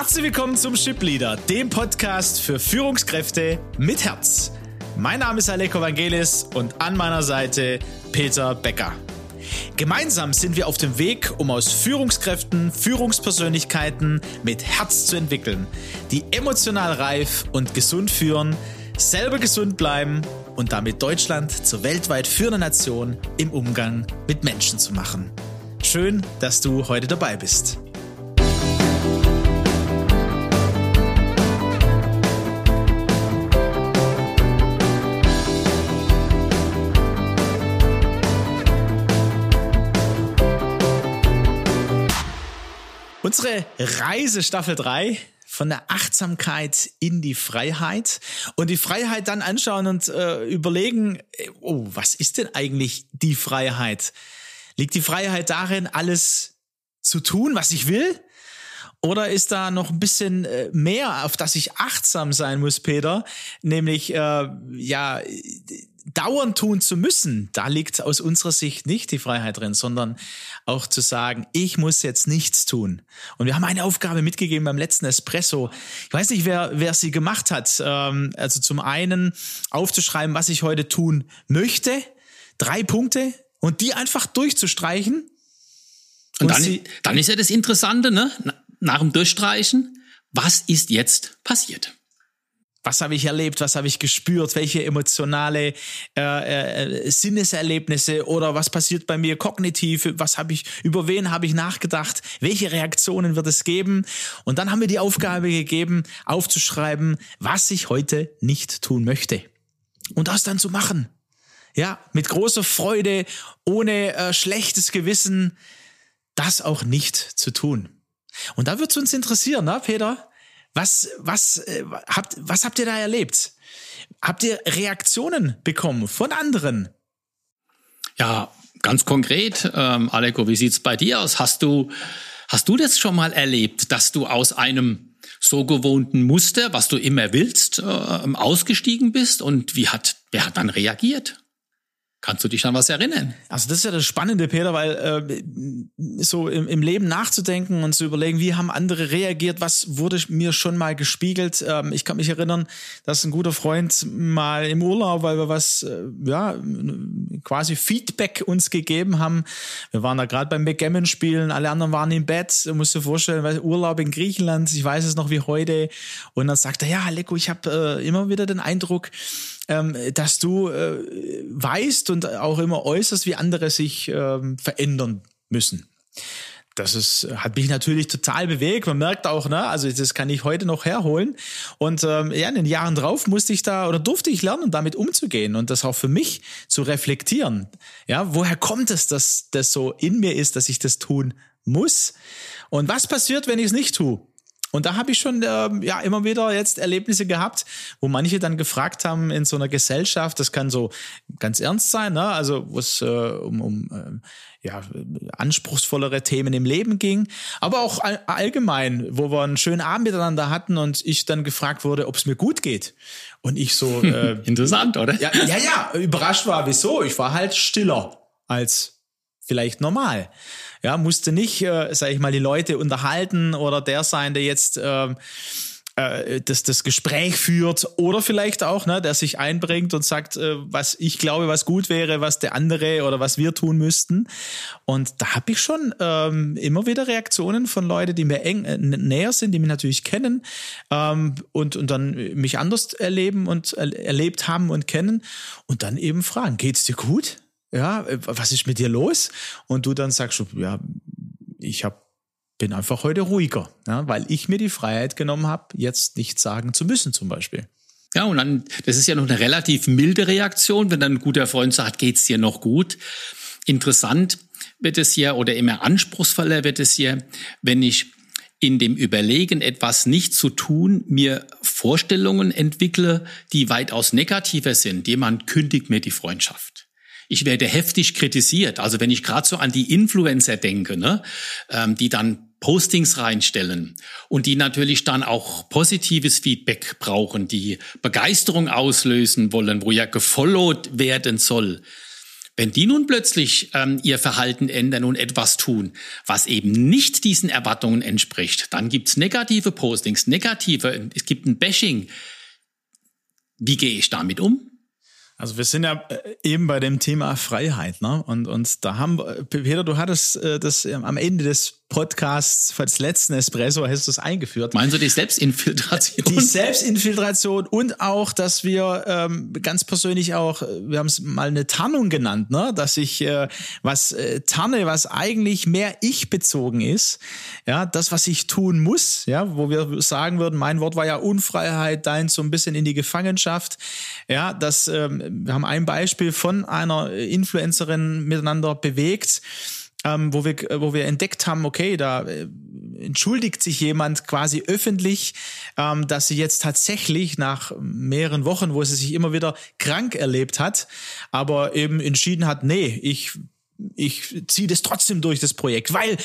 Herzlich willkommen zum Ship Leader, dem Podcast für Führungskräfte mit Herz. Mein Name ist Aleko Vangelis und an meiner Seite Peter Becker. Gemeinsam sind wir auf dem Weg, um aus Führungskräften Führungspersönlichkeiten mit Herz zu entwickeln, die emotional reif und gesund führen, selber gesund bleiben und damit Deutschland zur weltweit führenden Nation im Umgang mit Menschen zu machen. Schön, dass du heute dabei bist. Unsere Reise Staffel 3 von der Achtsamkeit in die Freiheit und die Freiheit dann anschauen und äh, überlegen, oh, was ist denn eigentlich die Freiheit? Liegt die Freiheit darin, alles zu tun, was ich will? Oder ist da noch ein bisschen äh, mehr, auf das ich achtsam sein muss, Peter? Nämlich, äh, ja, dauernd tun zu müssen, da liegt aus unserer Sicht nicht die Freiheit drin, sondern auch zu sagen, ich muss jetzt nichts tun. Und wir haben eine Aufgabe mitgegeben beim letzten Espresso. Ich weiß nicht, wer, wer sie gemacht hat. Ähm, also zum einen aufzuschreiben, was ich heute tun möchte. Drei Punkte und die einfach durchzustreichen. Und, und dann, dann ist ja das Interessante, ne? Nach dem Durchstreichen, was ist jetzt passiert? was habe ich erlebt, was habe ich gespürt, welche emotionale äh, äh, Sinneserlebnisse oder was passiert bei mir kognitiv, was habe ich, über wen habe ich nachgedacht, welche Reaktionen wird es geben? Und dann haben wir die Aufgabe gegeben, aufzuschreiben, was ich heute nicht tun möchte. Und das dann zu machen, ja, mit großer Freude, ohne äh, schlechtes Gewissen, das auch nicht zu tun. Und da wird es uns interessieren, ne, Peter? Was, was, äh, habt, was habt ihr da erlebt? Habt ihr Reaktionen bekommen von anderen? Ja, ganz konkret, ähm, Aleko, wie sieht's bei dir aus? Hast du, hast du das schon mal erlebt, dass du aus einem so gewohnten Muster, was du immer willst, äh, ausgestiegen bist? Und wie hat, wer hat dann reagiert? Kannst du dich an was erinnern? Also das ist ja das Spannende, Peter, weil äh, so im, im Leben nachzudenken und zu überlegen, wie haben andere reagiert, was wurde mir schon mal gespiegelt. Ähm, ich kann mich erinnern, dass ein guter Freund mal im Urlaub, weil wir was, äh, ja, quasi Feedback uns gegeben haben. Wir waren da gerade beim Backgammon spielen, alle anderen waren im Bett. Du musst dir vorstellen, weil Urlaub in Griechenland, ich weiß es noch wie heute. Und dann sagt er, ja, Leko, ich habe äh, immer wieder den Eindruck, ähm, dass du äh, weißt und auch immer äußerst, wie andere sich ähm, verändern müssen. Das ist, hat mich natürlich total bewegt. Man merkt auch, ne, also das kann ich heute noch herholen. Und ähm, ja, in den Jahren drauf musste ich da oder durfte ich lernen, damit umzugehen und das auch für mich zu reflektieren. Ja, woher kommt es, dass das so in mir ist, dass ich das tun muss? Und was passiert, wenn ich es nicht tue? Und da habe ich schon äh, ja immer wieder jetzt Erlebnisse gehabt, wo manche dann gefragt haben in so einer Gesellschaft, das kann so ganz ernst sein, ne? also wo es äh, um, um äh, ja, anspruchsvollere Themen im Leben ging, aber auch all allgemein, wo wir einen schönen Abend miteinander hatten und ich dann gefragt wurde, ob es mir gut geht. Und ich so äh, interessant, oder? Ja, ja, ja, überrascht war, wieso? Ich war halt stiller als vielleicht normal ja, musste nicht, äh, sage ich mal, die Leute unterhalten oder der sein, der jetzt äh, äh, das, das Gespräch führt oder vielleicht auch, ne, der sich einbringt und sagt, äh, was ich glaube, was gut wäre, was der andere oder was wir tun müssten. Und da habe ich schon ähm, immer wieder Reaktionen von Leuten, die mir eng äh, näher sind, die mich natürlich kennen ähm, und, und dann mich anders erleben und äh, erlebt haben und kennen und dann eben fragen, geht's dir gut? Ja, äh, was ist mit dir los? Und du dann sagst, ja, ich hab, bin einfach heute ruhiger, ja, weil ich mir die Freiheit genommen habe, jetzt nichts sagen zu müssen zum Beispiel. Ja, und dann, das ist ja noch eine relativ milde Reaktion, wenn dann ein guter Freund sagt, geht's dir noch gut? Interessant wird es hier oder immer anspruchsvoller wird es hier, wenn ich in dem Überlegen, etwas nicht zu tun, mir Vorstellungen entwickle, die weitaus negativer sind. Jemand kündigt mir die Freundschaft ich werde heftig kritisiert. Also wenn ich gerade so an die Influencer denke, ne, ähm, die dann Postings reinstellen und die natürlich dann auch positives Feedback brauchen, die Begeisterung auslösen wollen, wo ja gefollowt werden soll. Wenn die nun plötzlich ähm, ihr Verhalten ändern und etwas tun, was eben nicht diesen Erwartungen entspricht, dann gibt's negative Postings, negative, es gibt ein Bashing. Wie gehe ich damit um? Also wir sind ja äh, eben bei dem Thema Freiheit, ne? Und, und da haben, Peter, du hattest äh, das am Ende des Podcasts, des letzten Espresso, hast du es eingeführt. Meinst du die Selbstinfiltration? Die Selbstinfiltration und auch, dass wir ähm, ganz persönlich auch, wir haben es mal eine Tarnung genannt, ne? dass ich äh, was äh, tarne, was eigentlich mehr ich bezogen ist, ja, das, was ich tun muss, ja, wo wir sagen würden, mein Wort war ja Unfreiheit, dein so ein bisschen in die Gefangenschaft, ja, das, ähm, wir haben ein Beispiel von einer Influencerin miteinander bewegt, ähm, wo wir wo wir entdeckt haben, okay, da äh, entschuldigt sich jemand quasi öffentlich, ähm, dass sie jetzt tatsächlich nach mehreren Wochen, wo sie sich immer wieder krank erlebt hat, aber eben entschieden hat, nee, ich ich ziehe das trotzdem durch das Projekt, weil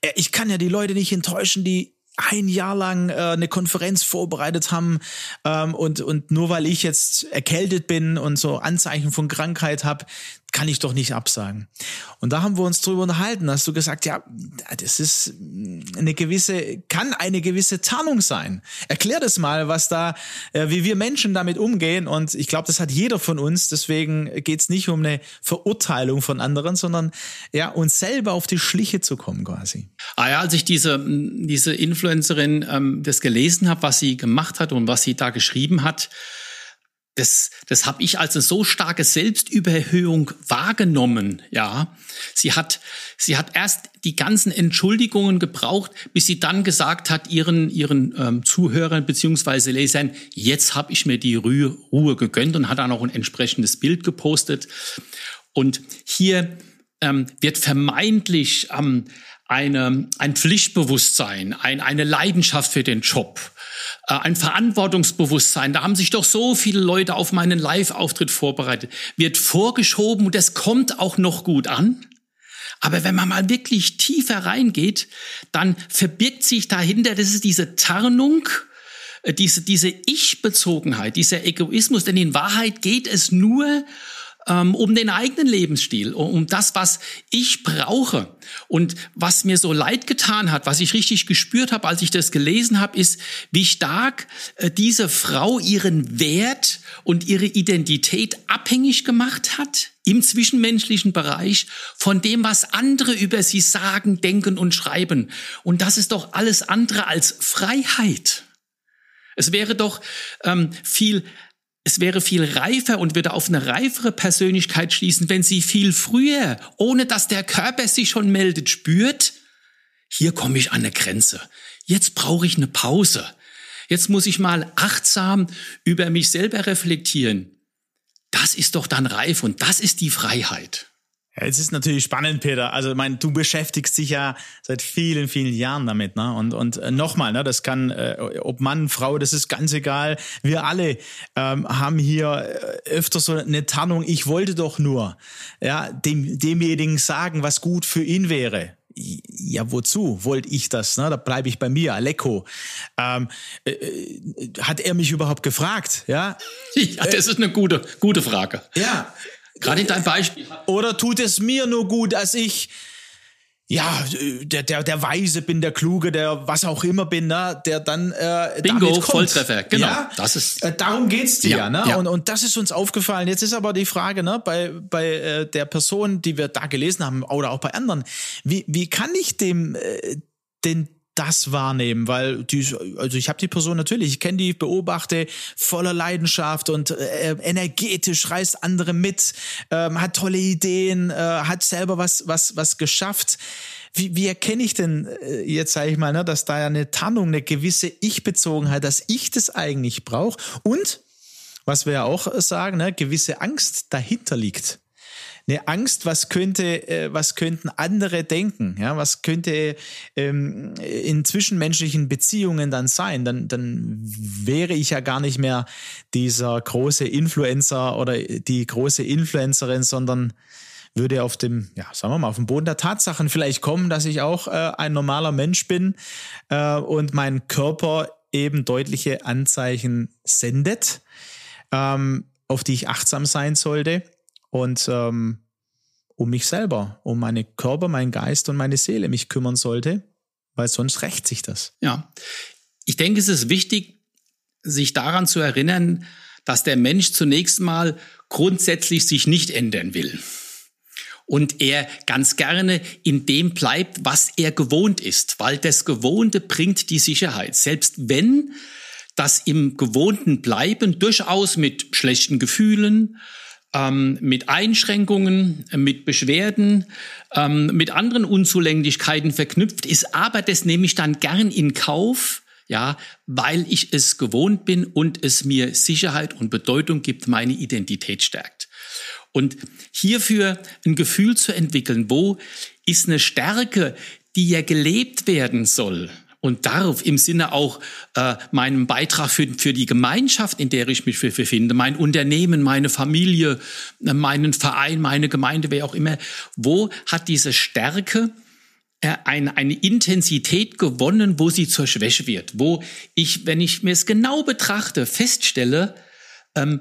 äh, ich kann ja die Leute nicht enttäuschen, die ein Jahr lang äh, eine Konferenz vorbereitet haben ähm, und und nur weil ich jetzt erkältet bin und so Anzeichen von Krankheit habe, kann ich doch nicht absagen. Und da haben wir uns drüber unterhalten. Hast du gesagt, ja, das ist eine gewisse, kann eine gewisse Tarnung sein. Erklär das mal, was da, äh, wie wir Menschen damit umgehen. Und ich glaube, das hat jeder von uns. Deswegen geht es nicht um eine Verurteilung von anderen, sondern ja, uns selber auf die Schliche zu kommen quasi. Ah ja, als ich diese, diese Influencerin ähm, das gelesen habe, was sie gemacht hat und was sie da geschrieben hat, das, das habe ich als eine so starke Selbstüberhöhung wahrgenommen. Ja, sie hat, sie hat erst die ganzen Entschuldigungen gebraucht, bis sie dann gesagt hat ihren ihren ähm, Zuhörern beziehungsweise Lesern: Jetzt habe ich mir die Ruhe, Ruhe gegönnt und hat dann auch ein entsprechendes Bild gepostet. Und hier ähm, wird vermeintlich ähm, eine, ein Pflichtbewusstsein, ein, eine Leidenschaft für den Job ein Verantwortungsbewusstsein. Da haben sich doch so viele Leute auf meinen Live-Auftritt vorbereitet. Wird vorgeschoben und es kommt auch noch gut an. Aber wenn man mal wirklich tiefer reingeht, dann verbirgt sich dahinter, das ist diese Tarnung, äh, diese, diese Ich-Bezogenheit, dieser Egoismus. Denn in Wahrheit geht es nur ähm, um den eigenen Lebensstil, um das, was ich brauche. Und was mir so leid getan hat, was ich richtig gespürt habe, als ich das gelesen habe, ist, wie stark äh, diese Frau ihren Wert und ihre Identität abhängig gemacht hat im zwischenmenschlichen Bereich von dem, was andere über sie sagen, denken und schreiben. Und das ist doch alles andere als Freiheit. Es wäre doch ähm, viel es wäre viel reifer und würde auf eine reifere Persönlichkeit schließen, wenn sie viel früher, ohne dass der Körper sich schon meldet, spürt, hier komme ich an eine Grenze. Jetzt brauche ich eine Pause. Jetzt muss ich mal achtsam über mich selber reflektieren. Das ist doch dann reif und das ist die Freiheit. Ja, es ist natürlich spannend, Peter. Also, ich meine, du beschäftigst dich ja seit vielen, vielen Jahren damit, ne? Und und äh, nochmal, ne? Das kann, äh, ob Mann, Frau, das ist ganz egal. Wir alle ähm, haben hier äh, öfter so eine Tarnung. Ich wollte doch nur, ja, dem demjenigen sagen, was gut für ihn wäre ja, wozu wollte ich das? Ne? Da bleibe ich bei mir, Alecko. Ähm, äh, äh, hat er mich überhaupt gefragt? Ja, ja das ist eine gute, gute Frage. Ja, Gerade in deinem Beispiel. Oder tut es mir nur gut, als ich ja, der, der, der Weise bin, der Kluge, der was auch immer bin, ne, der dann äh, Bingo. Volltreffer, genau. Ja? Das ist äh, darum geht's dir, ja, ne? Ja. Und, und das ist uns aufgefallen. Jetzt ist aber die Frage, ne, bei bei äh, der Person, die wir da gelesen haben, oder auch bei anderen, wie wie kann ich dem äh, den das wahrnehmen, weil die, also ich habe die Person natürlich, ich kenne die, beobachte voller Leidenschaft und äh, energetisch reißt andere mit, ähm, hat tolle Ideen, äh, hat selber was was was geschafft. Wie, wie erkenne ich denn äh, jetzt sage ich mal, ne, dass da ja eine Tarnung, eine gewisse Ich-Bezogenheit, dass ich das eigentlich brauche und was wir ja auch sagen, ne, gewisse Angst dahinter liegt eine Angst, was könnte, äh, was könnten andere denken, ja, was könnte ähm, in zwischenmenschlichen Beziehungen dann sein, dann, dann wäre ich ja gar nicht mehr dieser große Influencer oder die große Influencerin, sondern würde auf dem, ja, sagen wir mal, auf dem Boden der Tatsachen vielleicht kommen, dass ich auch äh, ein normaler Mensch bin äh, und mein Körper eben deutliche Anzeichen sendet, ähm, auf die ich achtsam sein sollte. Und ähm, um mich selber, um meine Körper, meinen Geist und meine Seele mich kümmern sollte, weil sonst rächt sich das. Ja, ich denke, es ist wichtig, sich daran zu erinnern, dass der Mensch zunächst mal grundsätzlich sich nicht ändern will. Und er ganz gerne in dem bleibt, was er gewohnt ist, weil das Gewohnte bringt die Sicherheit. Selbst wenn das im Gewohnten bleiben durchaus mit schlechten Gefühlen, ähm, mit Einschränkungen, mit Beschwerden, ähm, mit anderen Unzulänglichkeiten verknüpft ist, aber das nehme ich dann gern in Kauf, ja, weil ich es gewohnt bin und es mir Sicherheit und Bedeutung gibt, meine Identität stärkt. Und hierfür ein Gefühl zu entwickeln, wo ist eine Stärke, die ja gelebt werden soll, und darf im Sinne auch äh, meinem Beitrag für, für die Gemeinschaft, in der ich mich befinde, mein Unternehmen, meine Familie, äh, meinen Verein, meine Gemeinde, wer auch immer, wo hat diese Stärke äh, eine, eine Intensität gewonnen, wo sie zur Schwäche wird, wo ich, wenn ich mir es genau betrachte, feststelle, ähm,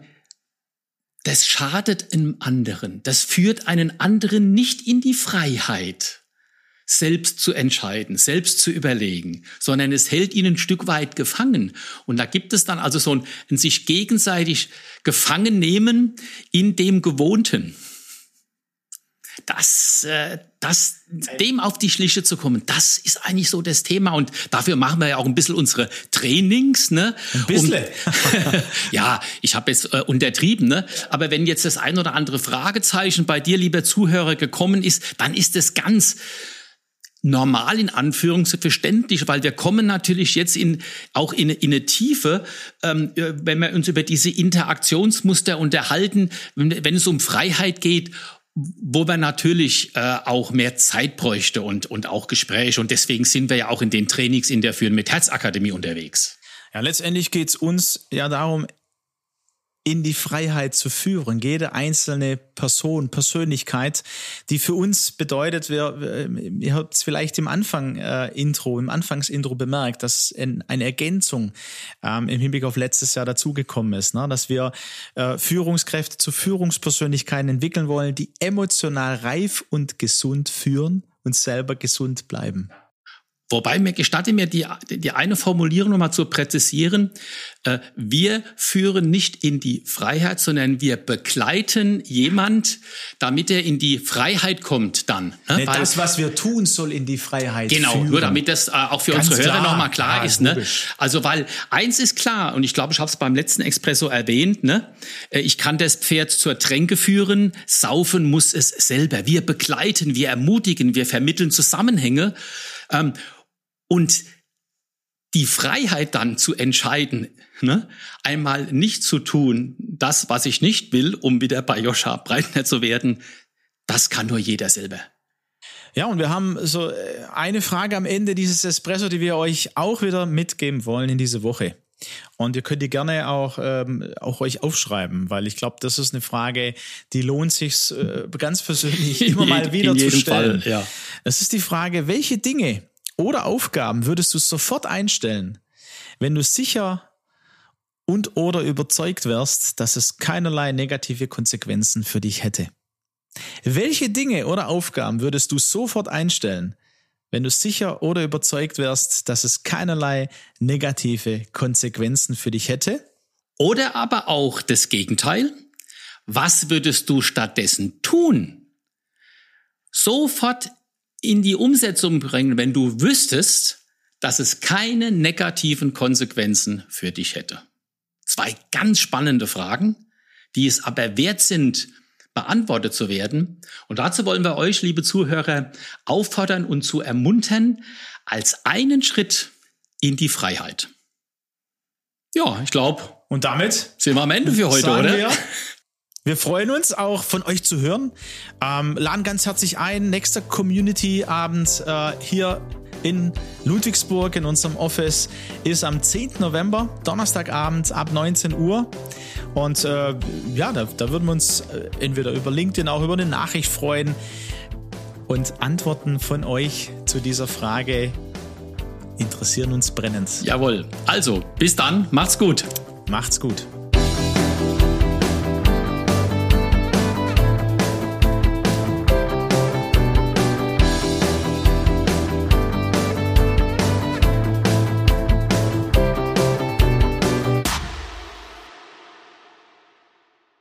das schadet einem anderen, das führt einen anderen nicht in die Freiheit selbst zu entscheiden, selbst zu überlegen, sondern es hält ihn ein Stück weit gefangen. Und da gibt es dann also so ein, ein sich gegenseitig gefangen nehmen in dem Gewohnten. Das, äh, das, dem auf die Schliche zu kommen, das ist eigentlich so das Thema. Und dafür machen wir ja auch ein bisschen unsere Trainings. Ne? Ein bisschen. Um, ja, ich habe jetzt äh, untertrieben. Ne? Aber wenn jetzt das ein oder andere Fragezeichen bei dir, lieber Zuhörer, gekommen ist, dann ist es ganz normal in Anführung verständlich, weil wir kommen natürlich jetzt in, auch in, in eine Tiefe, ähm, äh, wenn wir uns über diese Interaktionsmuster unterhalten, wenn, wenn es um Freiheit geht wo man natürlich äh, auch mehr Zeit bräuchte und, und auch Gespräche. Und deswegen sind wir ja auch in den Trainings in der Führen mit Herzakademie unterwegs. Ja, letztendlich geht's uns ja darum, in die Freiheit zu führen. Jede einzelne Person, Persönlichkeit, die für uns bedeutet, wir, ihr habt es vielleicht im Anfang äh, Intro, im Anfangsintro bemerkt, dass ein, eine Ergänzung ähm, im Hinblick auf letztes Jahr dazugekommen ist, ne? dass wir äh, Führungskräfte zu Führungspersönlichkeiten entwickeln wollen, die emotional reif und gesund führen und selber gesund bleiben. Wobei mir gestatte mir die, die eine Formulierung nochmal zu präzisieren. Äh, wir führen nicht in die Freiheit, sondern wir begleiten jemand, damit er in die Freiheit kommt dann. Ne? Nee, das, was wir tun, soll in die Freiheit genau, führen. Genau, nur damit das äh, auch für Ganz unsere Hörer nochmal klar ja, ist. Ne? Also weil eins ist klar, und ich glaube, ich habe es beim letzten Expresso erwähnt, ne? Äh, ich kann das Pferd zur Tränke führen, saufen muss es selber. Wir begleiten, wir ermutigen, wir vermitteln Zusammenhänge. Ähm, und die Freiheit dann zu entscheiden, ne, einmal nicht zu tun, das, was ich nicht will, um wieder bei Joscha Breitner zu werden, das kann nur jeder selber. Ja, und wir haben so äh, eine Frage am Ende dieses Espresso, die wir euch auch wieder mitgeben wollen in diese Woche. Und ihr könnt die gerne auch, ähm, auch euch aufschreiben, weil ich glaube, das ist eine Frage, die lohnt sich äh, ganz persönlich immer mal wieder zu stellen. Fall, ja. Es ist die Frage, welche Dinge oder Aufgaben würdest du sofort einstellen, wenn du sicher und oder überzeugt wärst, dass es keinerlei negative Konsequenzen für dich hätte? Welche Dinge oder Aufgaben würdest du sofort einstellen, wenn du sicher oder überzeugt wärst, dass es keinerlei negative Konsequenzen für dich hätte? Oder aber auch das Gegenteil. Was würdest du stattdessen tun? Sofort in die Umsetzung bringen, wenn du wüsstest, dass es keine negativen Konsequenzen für dich hätte? Zwei ganz spannende Fragen, die es aber wert sind, beantwortet zu werden. Und dazu wollen wir euch, liebe Zuhörer, auffordern und zu ermuntern, als einen Schritt in die Freiheit. Ja, ich glaube. Und damit sind wir am Ende für heute, oder? Wir, wir freuen uns auch von euch zu hören. Ähm, laden ganz herzlich ein. Nächster Community-Abend äh, hier in Ludwigsburg in unserem Office ist am 10. November, Donnerstagabend ab 19 Uhr. Und äh, ja, da, da würden wir uns äh, entweder über LinkedIn auch über eine Nachricht freuen und Antworten von euch zu dieser Frage interessieren uns brennend. Jawohl. Also, bis dann. Macht's gut. Macht's gut.